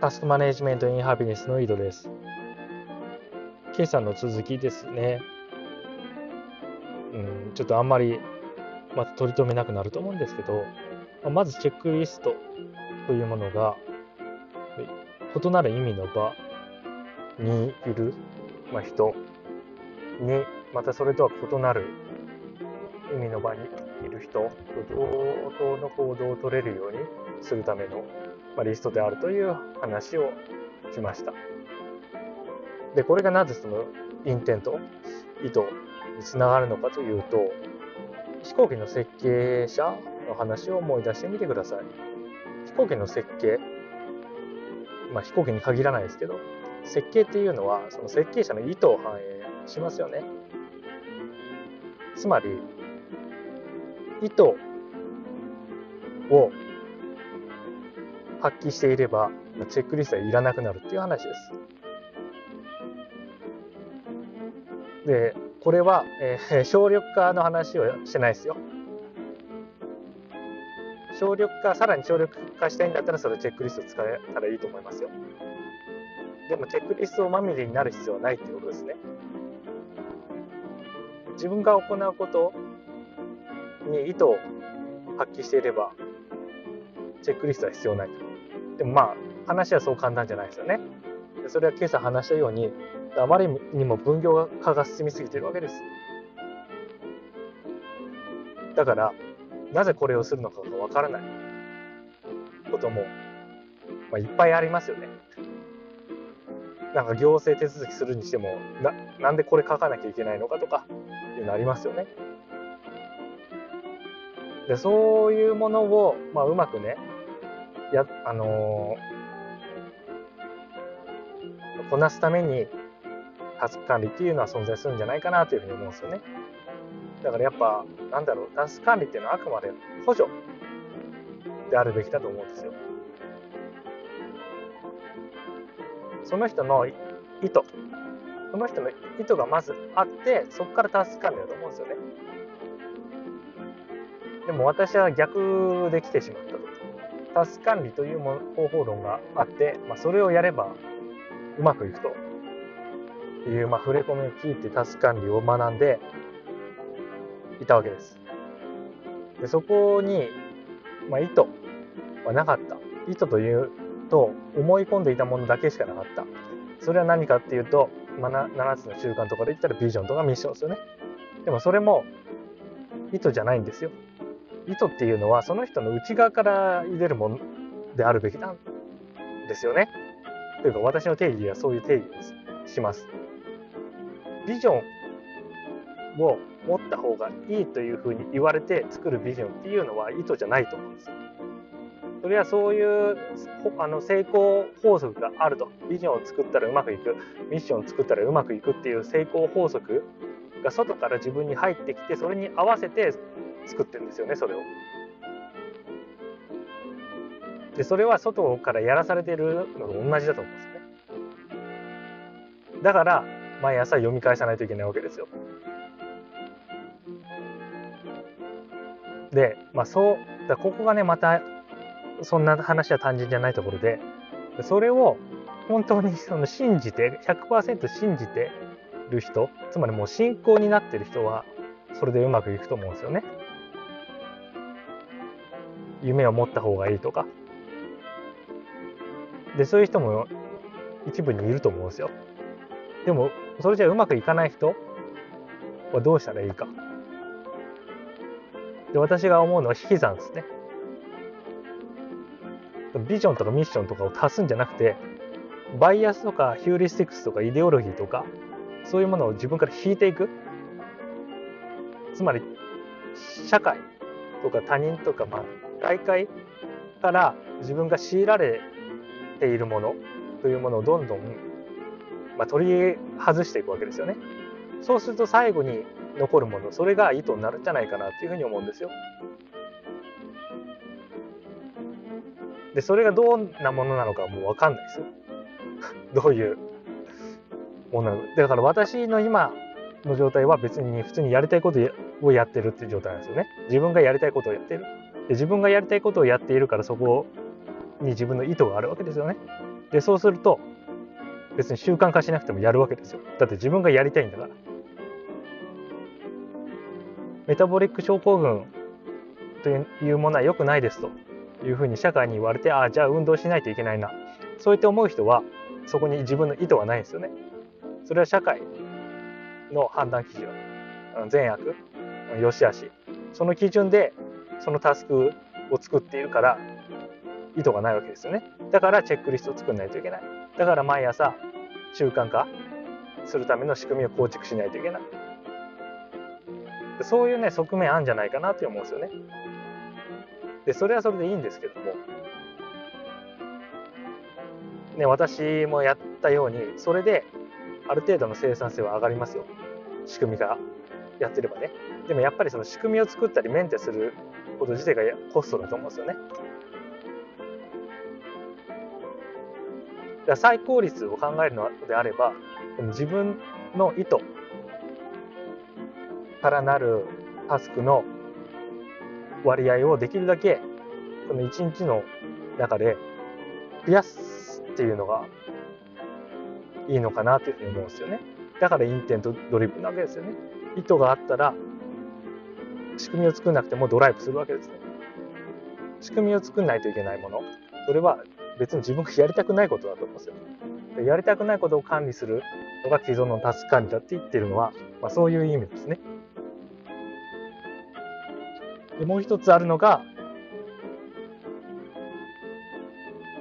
タスクマネジメントインハピネスの井戸です。今朝の続きですね。うん、ちょっとあんまり、また取り留めなくなると思うんですけど、まずチェックリストというものが、異なる意味の場にいる、まあ、人に、またそれとは異なる意味の場にいる人と同等の行動を取れるようにするための、リストであるという話をしました。で、これがなぜそのインテント、意図につながるのかというと、飛行機の設計者の話を思い出してみてください。飛行機の設計、まあ飛行機に限らないですけど、設計っていうのはその設計者の意図を反映しますよね。つまり、意図を発揮していれば、チェックリストはいらなくなるっていう話です。で、これは、えー、省力化の話をしてないですよ。省力化、さらに省力化したいんだったら、それチェックリスト使えたらいいと思いますよ。でも、チェックリストまみれになる必要はないっていうことですね。自分が行うことに意図を発揮していれば、チェックリストは必要ないと。でもまあ、話はそう簡単じゃないですよね。それは今朝話したように、あまりにも分業化が進みすぎてるわけです。だから、なぜこれをするのかがわからないことも、まあ、いっぱいありますよね。なんか行政手続きするにしても、な、なんでこれ書かなきゃいけないのかとか、いうのありますよね。で、そういうものを、まあ、うまくね、や、あのー、こなすために、タスク管理っていうのは存在するんじゃないかなというふうに思うんですよね。だからやっぱ、なんだろう、タスク管理っていうのはあくまで補助であるべきだと思うんですよ。その人の意図、その人の意図がまずあって、そこからタスク管理だと思うんですよね。でも私は逆で来てしまったと。タス管理という方法論があって、まあ、それをやればうまくいくという、まあ、触れ込みを聞いてタス管理を学んでいたわけです。でそこに、まあ、意図はなかった。意図というと思い込んでいたものだけしかなかった。それは何かっていうと、まあ、7つの習慣とかで言ったらビジョンとかミッションですよね。でもそれも意図じゃないんですよ。意図っていうのはその人の内側から出るものであるべきなんですよね。というか私の定義はそういう定義をします。ビジョンを持った方がいいというふうに言われて作るビジョンっていうのは意図じゃないと思うんですよ。それはそういうあの成功法則があると。ビジョンを作ったらうまくいく。ミッションを作ったらうまくいくっていう成功法則が外から自分に入ってきて、それに合わせて作ってるんですよね、それを。で、それは外からやらされてるのと同じだと思うんですよね。だから、毎朝読み返さないといけないわけですよ。で、まあそう、だここがね、またそんな話は単純じゃないところで、それを本当にその信じて、100%信じてる人、つまりもう信仰になってる人は、それでうまくいくと思うんですよね。夢を持った方がいいとか。で、そういう人も一部にいると思うんですよ。でも、それじゃうまくいかない人はどうしたらいいか。で、私が思うのは引き算ですね。ビジョンとかミッションとかを足すんじゃなくて、バイアスとかヒューリスティックスとかイデオロギーとか、そういうものを自分から引いていく。つまり、社会とか他人とか、まあ、外界から自分が強いられているものというものをどんどん、まあ、取り外していくわけですよね。そうすると最後に残るもの、それが意図になるんじゃないかなっていうふうに思うんですよ。で、それがどんなものなのかもうわかんないですよ。どういうものなのか。だから私の今の状態は別に普通にやりたいことをやってるっていう状態なんですよね。自分がやりたいことをやってる。で自分がやりたいことをやっているからそこに自分の意図があるわけですよね。で、そうすると、別に習慣化しなくてもやるわけですよ。だって自分がやりたいんだから。メタボリック症候群というものは良くないですというふうに社会に言われて、ああ、じゃあ運動しないといけないな。そうやって思う人は、そこに自分の意図はないんですよね。それは社会の判断基準、善悪、良し悪し、その基準でそのタスクを作っているから意図がないわけですよね。だからチェックリストを作らないといけない。だから毎朝習慣化するための仕組みを構築しないといけない。そういうね、側面あるんじゃないかなって思うんですよね。で、それはそれでいいんですけども、ね、私もやったように、それである程度の生産性は上がりますよ。仕組みがやってればね。でもやっぱりその仕組みを作ったりメンテすること自体がコストだと思うんですよね。だ最高率を考えるのであれば、自分の意図からなるタスクの割合をできるだけこの1日の中で増やすっていうのがいいのかなというふうに思うんですよね。だから intent driven なわけですよね。意図があったら仕組みを作んなくてもドライブするわけですね。仕組みを作んないといけないもの。それは別に自分がやりたくないことだと思うんですよ。やりたくないことを管理するのが既存のタスク管理だって言ってるのは、まあ、そういう意味ですね。でもう一つあるのが、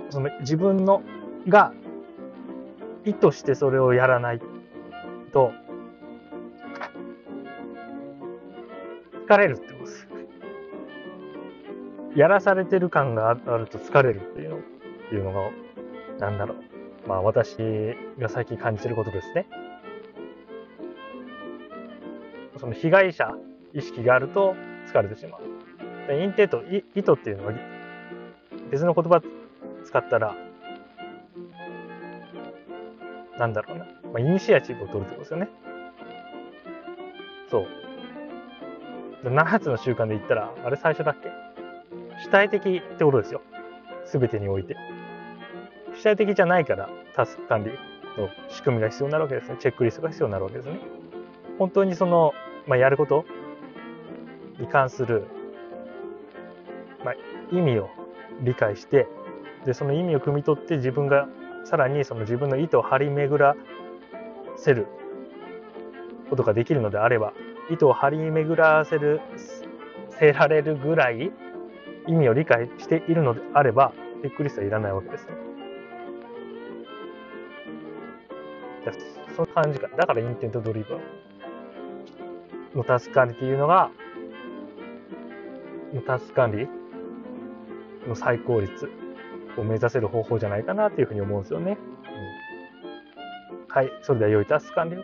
その自分のが意図してそれをやらないと、疲れるってことです。やらされてる感があると疲れるっていうのいうのが、なんだろう。まあ私が最近感じてることですね。その被害者意識があると疲れてしまう。でインテント、意図っていうのは別の言葉使ったら、なんだろうな。まあ、イニシアチブを取るってことですよね。そう。7つの習慣で言ったら、あれ最初だっけ？主体的ってことですよ。すべてにおいて。主体的じゃないからタスク管理の仕組みが必要になるわけですね。チェックリストが必要になるわけですね。本当にその、まあ、やることに関する、まあ、意味を理解して、で、その意味を汲み取って自分がさらにその自分の意図を張り巡らせることができるのであれば、意図を張り巡らせる、せられるぐらい意味を理解しているのであれば、チェックリストはいらないわけですね。その感じか。だから intent driven のタスク管理っていうのが、のタスク管理の最高効率を目指せる方法じゃないかなっていうふうに思うんですよね。うん、はい。それでは良いタスク管理を。